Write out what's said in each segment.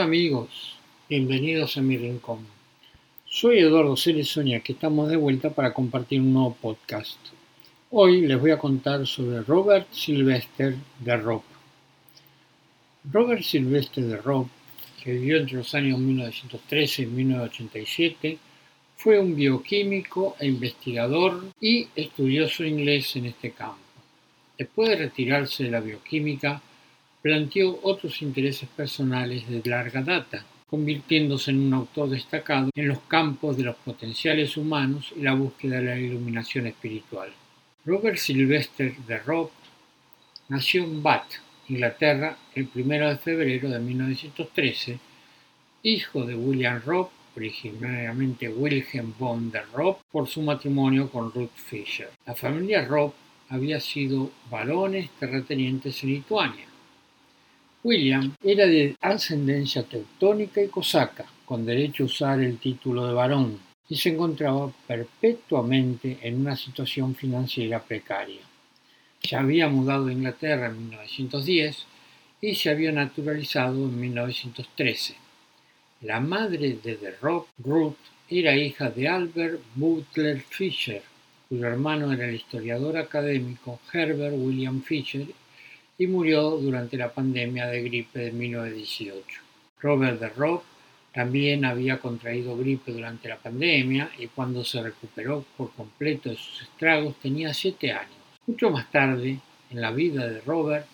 Amigos, bienvenidos a mi rincón. Soy Eduardo Cerezonia, que estamos de vuelta para compartir un nuevo podcast. Hoy les voy a contar sobre Robert Sylvester de Rob. Robert Sylvester de Rob, que vivió entre los años 1913 y 1987, fue un bioquímico e investigador y estudioso inglés en este campo. Después de retirarse de la bioquímica, planteó otros intereses personales de larga data, convirtiéndose en un autor destacado en los campos de los potenciales humanos y la búsqueda de la iluminación espiritual. Robert Sylvester de Robb nació en Bath, Inglaterra, el 1 de febrero de 1913, hijo de William Robb, originariamente Wilhelm von der Robb, por su matrimonio con Ruth Fisher. La familia Robb había sido varones terratenientes en Lituania William era de ascendencia teutónica y cosaca, con derecho a usar el título de varón, y se encontraba perpetuamente en una situación financiera precaria. Se había mudado a Inglaterra en 1910 y se había naturalizado en 1913. La madre de The Rock, Ruth, era hija de Albert Butler Fisher, cuyo hermano era el historiador académico Herbert William Fisher y murió durante la pandemia de gripe de 1918. Robert de Rock también había contraído gripe durante la pandemia y cuando se recuperó por completo de sus estragos tenía siete años. Mucho más tarde, en la vida de Robert,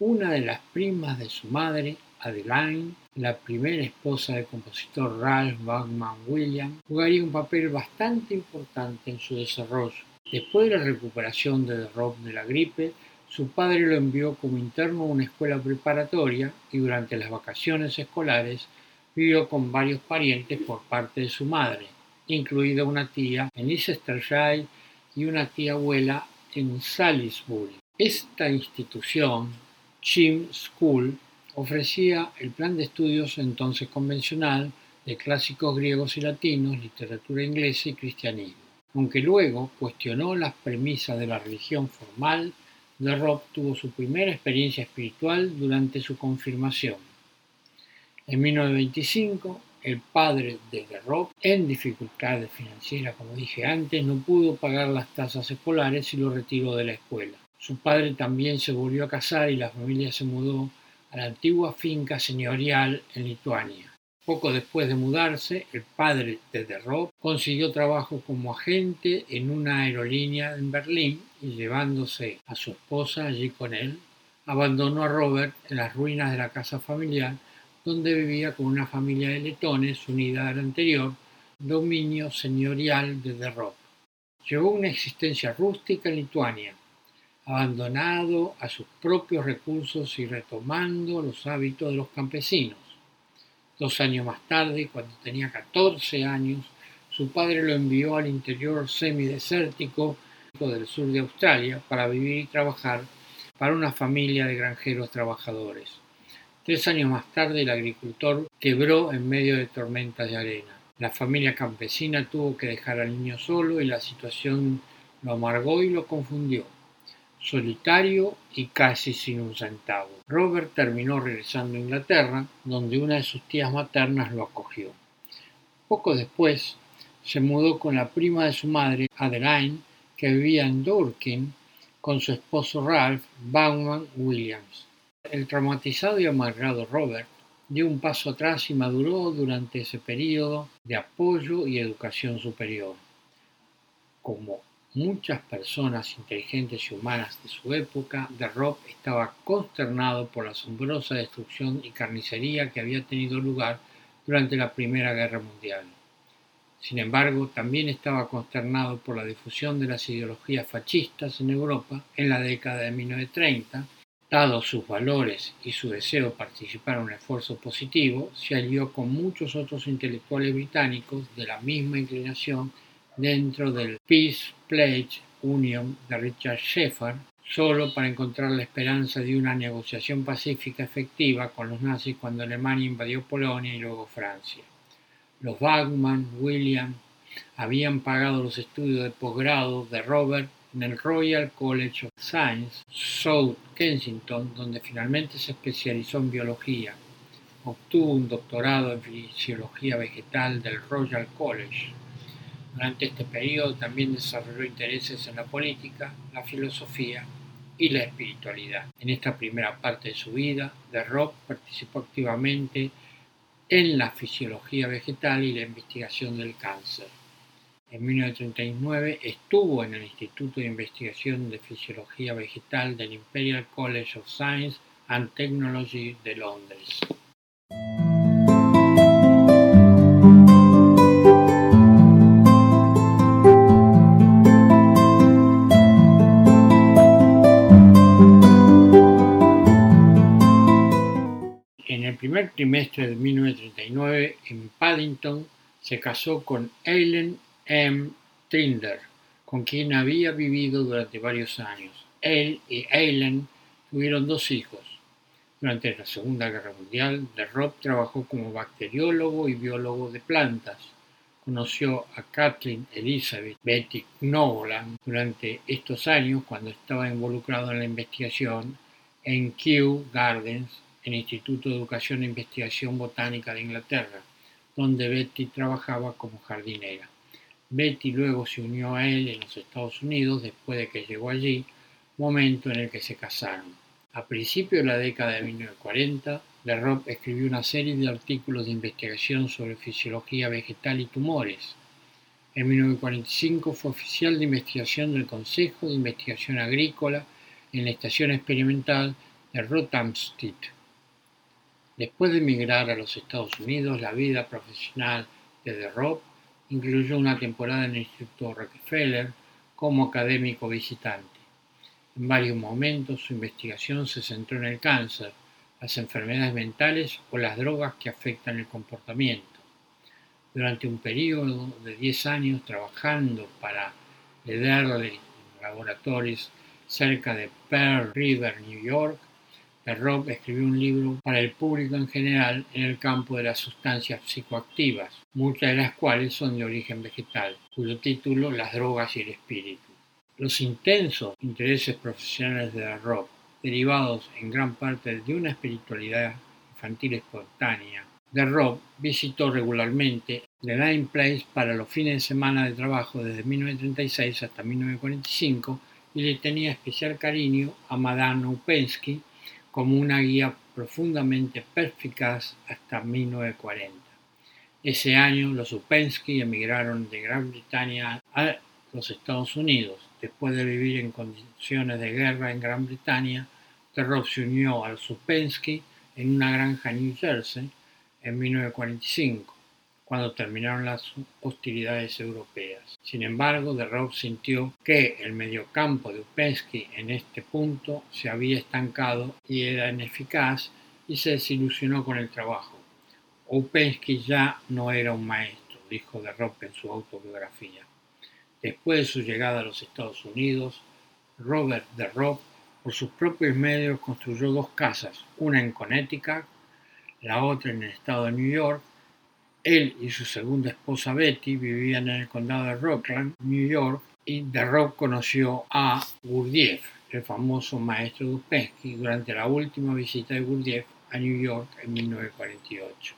una de las primas de su madre, Adeline, la primera esposa del compositor Ralph Bachman Williams, jugaría un papel bastante importante en su desarrollo. Después de la recuperación de Rob de la gripe, su padre lo envió como interno a una escuela preparatoria y durante las vacaciones escolares vivió con varios parientes por parte de su madre, incluida una tía en Leicestershire y una tía abuela en Salisbury. Esta institución, Chim School, ofrecía el plan de estudios entonces convencional de clásicos griegos y latinos, literatura inglesa y cristianismo, aunque luego cuestionó las premisas de la religión formal de Rob tuvo su primera experiencia espiritual durante su confirmación. En 1925, el padre de Rob, en dificultades financieras, como dije antes, no pudo pagar las tasas escolares y lo retiró de la escuela. Su padre también se volvió a casar y la familia se mudó a la antigua finca señorial en Lituania. Poco después de mudarse, el padre de Rob consiguió trabajo como agente en una aerolínea en Berlín y llevándose a su esposa allí con él, abandonó a Robert en las ruinas de la casa familiar donde vivía con una familia de letones unida al anterior dominio señorial de Rob. Llevó una existencia rústica en Lituania, abandonado a sus propios recursos y retomando los hábitos de los campesinos. Dos años más tarde, cuando tenía 14 años, su padre lo envió al interior semidesértico del sur de Australia para vivir y trabajar para una familia de granjeros trabajadores. Tres años más tarde el agricultor quebró en medio de tormentas de arena. La familia campesina tuvo que dejar al niño solo y la situación lo amargó y lo confundió solitario y casi sin un centavo. Robert terminó regresando a Inglaterra, donde una de sus tías maternas lo acogió. Poco después, se mudó con la prima de su madre, Adeline, que vivía en Dorking, con su esposo Ralph Bauman Williams. El traumatizado y amargado Robert dio un paso atrás y maduró durante ese periodo de apoyo y educación superior. Como Muchas personas inteligentes y humanas de su época, de Rob estaba consternado por la asombrosa destrucción y carnicería que había tenido lugar durante la Primera Guerra Mundial. Sin embargo, también estaba consternado por la difusión de las ideologías fascistas en Europa en la década de 1930. Dado sus valores y su deseo de participar en un esfuerzo positivo, se alió con muchos otros intelectuales británicos de la misma inclinación dentro del Peace Pledge Union de Richard Sheffer, solo para encontrar la esperanza de una negociación pacífica efectiva con los nazis cuando Alemania invadió Polonia y luego Francia. Los Bachmann, William, habían pagado los estudios de posgrado de Robert en el Royal College of Science, South Kensington, donde finalmente se especializó en biología. obtuvo un doctorado en fisiología vegetal del Royal College. Durante este periodo también desarrolló intereses en la política, la filosofía y la espiritualidad. En esta primera parte de su vida, de Rob participó activamente en la fisiología vegetal y la investigación del cáncer. En 1939 estuvo en el Instituto de Investigación de Fisiología Vegetal del Imperial College of Science and Technology de Londres. Trimestre de 1939, en Paddington, se casó con Eileen M. Trinder, con quien había vivido durante varios años. Él y Eileen tuvieron dos hijos. Durante la Segunda Guerra Mundial, de Rob trabajó como bacteriólogo y biólogo de plantas. Conoció a Kathleen Elizabeth Betty Knoland durante estos años cuando estaba involucrado en la investigación en Kew Gardens el Instituto de Educación e Investigación Botánica de Inglaterra, donde Betty trabajaba como jardinera. Betty luego se unió a él en los Estados Unidos después de que llegó allí, momento en el que se casaron. A principios de la década de 1940, de Rob escribió una serie de artículos de investigación sobre fisiología vegetal y tumores. En 1945 fue oficial de investigación del Consejo de Investigación Agrícola en la estación experimental de Rothamsted. Después de emigrar a los Estados Unidos, la vida profesional de The Rob incluyó una temporada en el Instituto Rockefeller como académico visitante. En varios momentos su investigación se centró en el cáncer, las enfermedades mentales o las drogas que afectan el comportamiento. Durante un periodo de 10 años trabajando para Lederle Laboratories cerca de Pearl River, New York, Rob escribió un libro para el público en general en el campo de las sustancias psicoactivas, muchas de las cuales son de origen vegetal, cuyo título Las drogas y el espíritu. Los intensos intereses profesionales de Rob, derivados en gran parte de una espiritualidad infantil espontánea, de Rob visitó regularmente The Nine Place para los fines de semana de trabajo desde 1936 hasta 1945 y le tenía especial cariño a Madame Upensky, como una guía profundamente perspicaz hasta 1940. Ese año los Upensky emigraron de Gran Bretaña a los Estados Unidos. Después de vivir en condiciones de guerra en Gran Bretaña, Terror se unió a los Upensky en una granja en New Jersey en 1945 cuando terminaron las hostilidades europeas. Sin embargo, de Rob sintió que el mediocampo de Upensky en este punto se había estancado y era ineficaz y se desilusionó con el trabajo. Upensky ya no era un maestro, dijo de Rob en su autobiografía. Después de su llegada a los Estados Unidos, Robert de Rob, por sus propios medios, construyó dos casas, una en Connecticut, la otra en el estado de New York, él y su segunda esposa Betty vivían en el condado de Rockland, New York, y de conoció a Gurdjieff, el famoso maestro de Uspensky, durante la última visita de Gurdjieff a New York en 1948.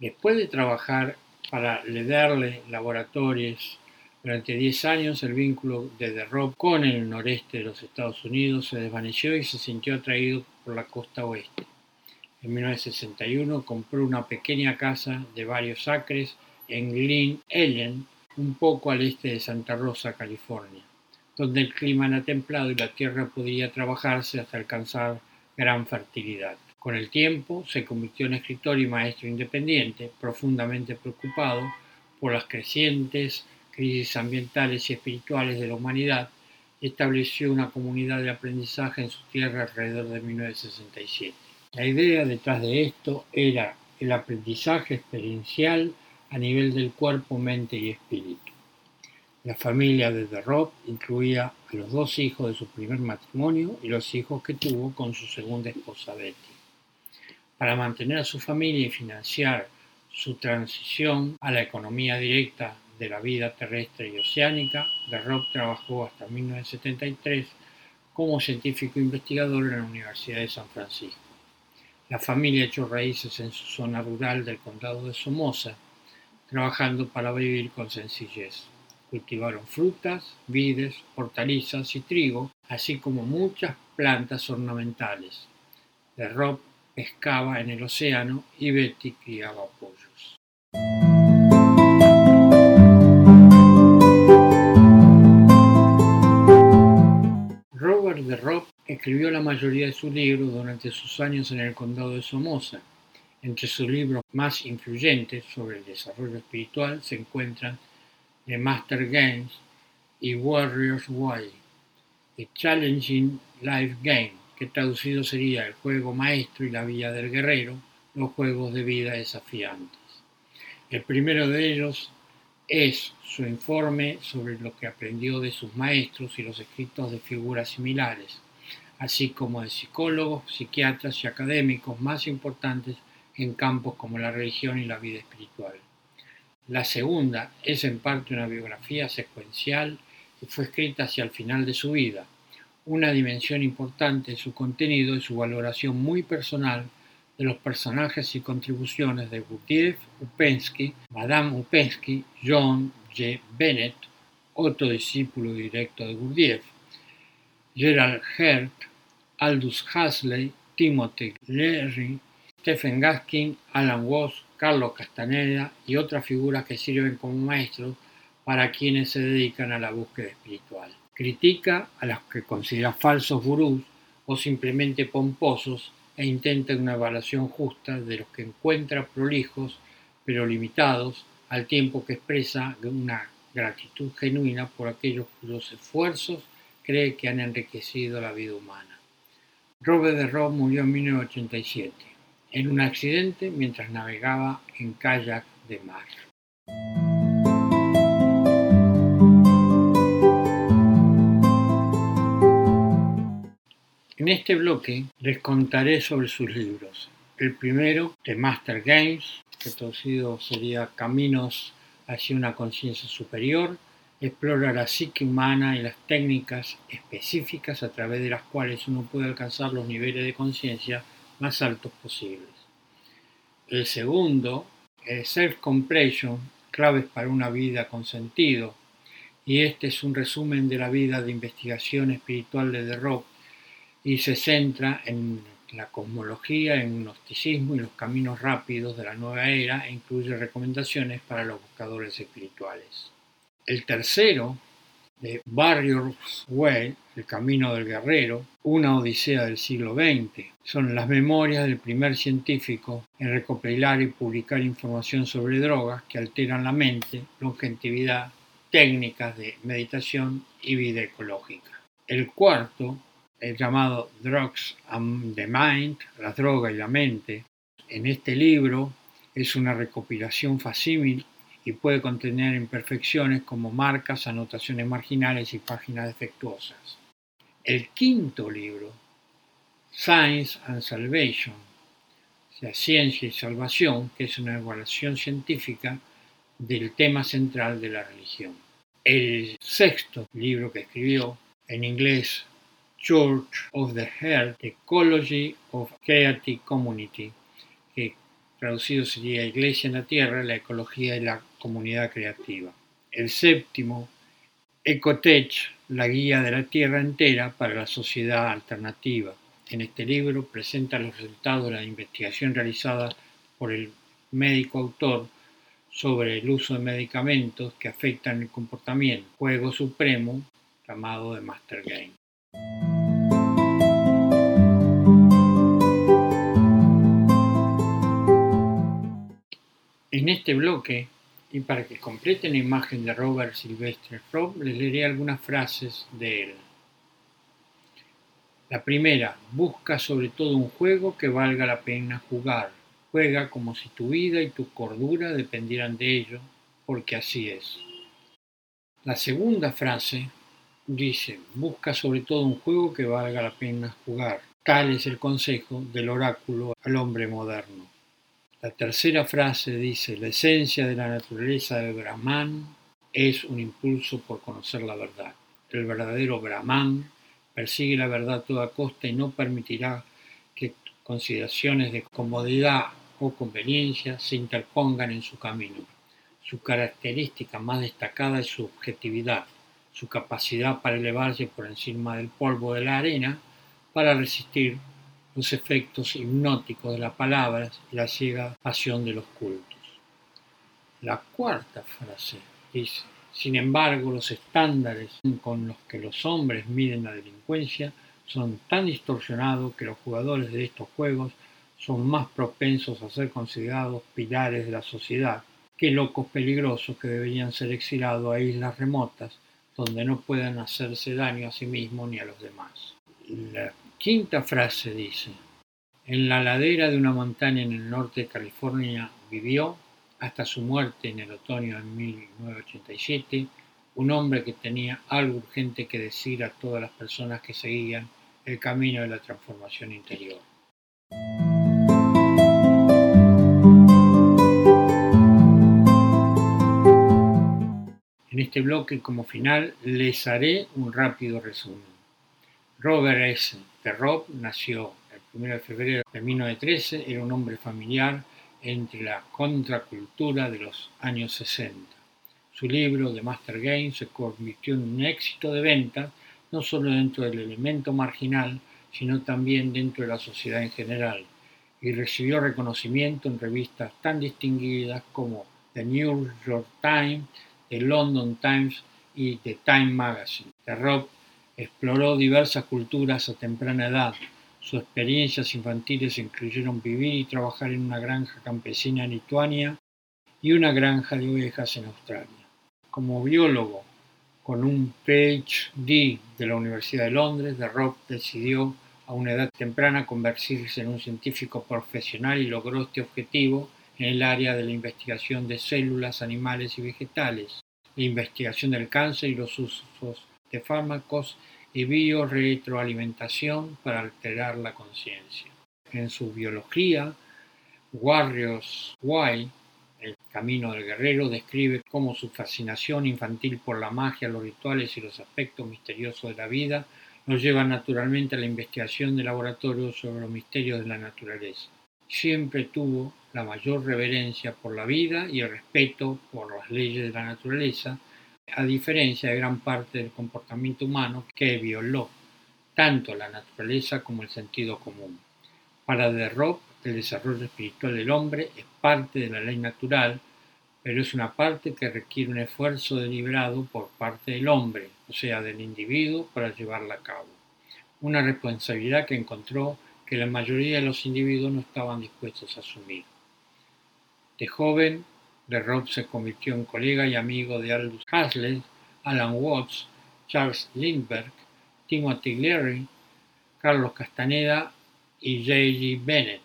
Después de trabajar para Lederle Laboratories. Durante 10 años el vínculo de The Rob con el noreste de los Estados Unidos se desvaneció y se sintió atraído por la costa oeste. En 1961 compró una pequeña casa de varios acres en Glen Ellen, un poco al este de Santa Rosa, California, donde el clima era templado y la tierra podía trabajarse hasta alcanzar gran fertilidad. Con el tiempo se convirtió en escritor y maestro independiente, profundamente preocupado por las crecientes crisis ambientales y espirituales de la humanidad, estableció una comunidad de aprendizaje en su tierra alrededor de 1967. La idea detrás de esto era el aprendizaje experiencial a nivel del cuerpo, mente y espíritu. La familia de The incluía a los dos hijos de su primer matrimonio y los hijos que tuvo con su segunda esposa Betty. Para mantener a su familia y financiar su transición a la economía directa de la vida terrestre y oceánica, Rob trabajó hasta 1973 como científico investigador en la Universidad de San Francisco. La familia echó raíces en su zona rural del condado de Somoza, trabajando para vivir con sencillez. Cultivaron frutas, vides, hortalizas y trigo, así como muchas plantas ornamentales. Rob pescaba en el océano y Betty criaba pollos. Robert de Rob escribió la mayoría de sus libros durante sus años en el condado de Somoza. Entre sus libros más influyentes sobre el desarrollo espiritual se encuentran The Master Games y Warrior's Way, A Challenging Life Game, que traducido sería el juego maestro y la vía del guerrero, los juegos de vida desafiantes. El primero de ellos es su informe sobre lo que aprendió de sus maestros y los escritos de figuras similares, así como de psicólogos, psiquiatras y académicos más importantes en campos como la religión y la vida espiritual. La segunda es en parte una biografía secuencial y fue escrita hacia el final de su vida, una dimensión importante de su contenido y su valoración muy personal de los personajes y contribuciones de Gurdjieff, Upensky, Madame Upensky, John J. Bennett, otro discípulo directo de Gurdjieff, Gerald Hert, Aldous Huxley, Timothy Leary, Stephen Gaskin, Alan Watts, Carlos Castaneda y otras figuras que sirven como maestros para quienes se dedican a la búsqueda espiritual. Critica a los que considera falsos gurús o simplemente pomposos e intenta una evaluación justa de los que encuentra prolijos pero limitados al tiempo que expresa una gratitud genuina por aquellos cuyos esfuerzos cree que han enriquecido la vida humana. Robert de Rob murió en 1987 en un accidente mientras navegaba en kayak de mar. En este bloque les contaré sobre sus libros. El primero, The Master Games, que traducido sería Caminos hacia una conciencia superior, explora la psique humana y las técnicas específicas a través de las cuales uno puede alcanzar los niveles de conciencia más altos posibles. El segundo, Self-Completion, claves para una vida con sentido, y este es un resumen de la vida de investigación espiritual de The Rock y se centra en la cosmología, el gnosticismo y los caminos rápidos de la nueva era e incluye recomendaciones para los buscadores espirituales. El tercero, de Warrior's Way, El Camino del Guerrero, una odisea del siglo XX. Son las memorias del primer científico en recopilar y publicar información sobre drogas que alteran la mente, longevidad, técnicas de meditación y vida ecológica. El cuarto, el llamado Drugs and the Mind, la droga y la mente. En este libro es una recopilación facímil y puede contener imperfecciones como marcas, anotaciones marginales y páginas defectuosas. El quinto libro, Science and Salvation, o sea, Ciencia y Salvación, que es una evaluación científica del tema central de la religión. El sexto libro que escribió, en inglés Church of the Heart, Ecology of Creative Community, que traducido sería Iglesia en la Tierra, la ecología y la comunidad creativa. El séptimo, Ecotech, la guía de la Tierra entera para la sociedad alternativa. En este libro presenta los resultados de la investigación realizada por el médico autor sobre el uso de medicamentos que afectan el comportamiento, juego supremo llamado de Master Game. En este bloque, y para que completen la imagen de Robert Silvestre Rob, les leeré algunas frases de él. La primera, busca sobre todo un juego que valga la pena jugar. Juega como si tu vida y tu cordura dependieran de ello, porque así es. La segunda frase dice, busca sobre todo un juego que valga la pena jugar. Tal es el consejo del oráculo al hombre moderno. La tercera frase dice, la esencia de la naturaleza de Brahman es un impulso por conocer la verdad. El verdadero Brahman persigue la verdad a toda costa y no permitirá que consideraciones de comodidad o conveniencia se interpongan en su camino. Su característica más destacada es su objetividad, su capacidad para elevarse por encima del polvo de la arena para resistir los efectos hipnóticos de las palabras y la ciega pasión de los cultos. La cuarta frase dice, sin embargo, los estándares con los que los hombres miden la delincuencia son tan distorsionados que los jugadores de estos juegos son más propensos a ser considerados pilares de la sociedad que locos peligrosos que deberían ser exilados a islas remotas donde no puedan hacerse daño a sí mismos ni a los demás. Quinta frase dice, en la ladera de una montaña en el norte de California vivió, hasta su muerte en el otoño de 1987, un hombre que tenía algo urgente que decir a todas las personas que seguían el camino de la transformación interior. En este bloque como final les haré un rápido resumen. Robert S. de Rob nació el 1 de febrero de 1913, era un hombre familiar entre la contracultura de los años 60. Su libro, The Master Game, se convirtió en un éxito de venta, no solo dentro del elemento marginal, sino también dentro de la sociedad en general, y recibió reconocimiento en revistas tan distinguidas como The New York Times, The London Times y The Time Magazine. Exploró diversas culturas a temprana edad. Sus experiencias infantiles incluyeron vivir y trabajar en una granja campesina en Lituania y una granja de ovejas en Australia. Como biólogo, con un PhD de la Universidad de Londres, The Rob decidió a una edad temprana convertirse en un científico profesional y logró este objetivo en el área de la investigación de células, animales y vegetales, la investigación del cáncer y los usos de fármacos y bioretroalimentación para alterar la conciencia. En su biología, Warriors Why, el camino del guerrero, describe cómo su fascinación infantil por la magia, los rituales y los aspectos misteriosos de la vida nos lleva naturalmente a la investigación de laboratorio sobre los misterios de la naturaleza. Siempre tuvo la mayor reverencia por la vida y el respeto por las leyes de la naturaleza, a diferencia de gran parte del comportamiento humano que violó tanto la naturaleza como el sentido común. Para De Rob, el desarrollo espiritual del hombre es parte de la ley natural, pero es una parte que requiere un esfuerzo deliberado por parte del hombre, o sea, del individuo, para llevarla a cabo. Una responsabilidad que encontró que la mayoría de los individuos no estaban dispuestos a asumir. De joven, de Rob se convirtió en colega y amigo de Aldous Huxley, Alan Watts, Charles Lindbergh, Timothy Leary, Carlos Castaneda y J.G. Bennett.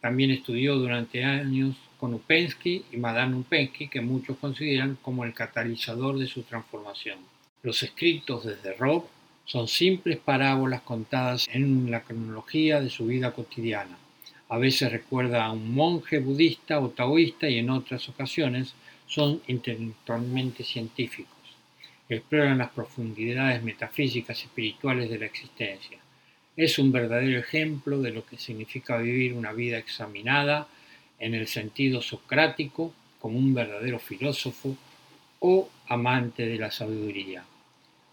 También estudió durante años con Upensky y Madame Upensky, que muchos consideran como el catalizador de su transformación. Los escritos desde Rob son simples parábolas contadas en la cronología de su vida cotidiana. A veces recuerda a un monje budista o taoísta y en otras ocasiones son intelectualmente científicos. Exploran las profundidades metafísicas espirituales de la existencia. Es un verdadero ejemplo de lo que significa vivir una vida examinada en el sentido socrático como un verdadero filósofo o amante de la sabiduría.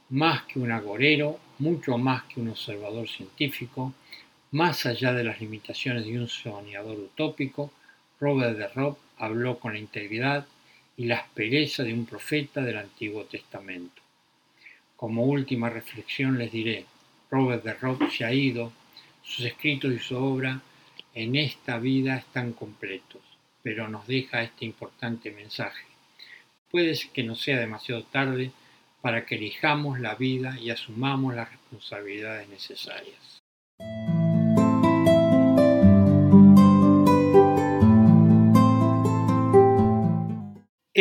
Más que un agorero, mucho más que un observador científico, más allá de las limitaciones de un soñador utópico, Robert de Rob habló con la integridad y la aspereza de un profeta del Antiguo Testamento. Como última reflexión les diré, Robert de Rob se ha ido, sus escritos y su obra en esta vida están completos, pero nos deja este importante mensaje. Puede que no sea demasiado tarde para que elijamos la vida y asumamos las responsabilidades necesarias.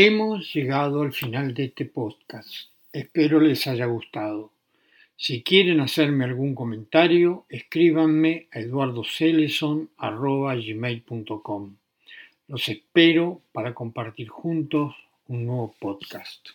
Hemos llegado al final de este podcast. Espero les haya gustado. Si quieren hacerme algún comentario, escríbanme a eduardoceleson.gmail.com. Los espero para compartir juntos un nuevo podcast.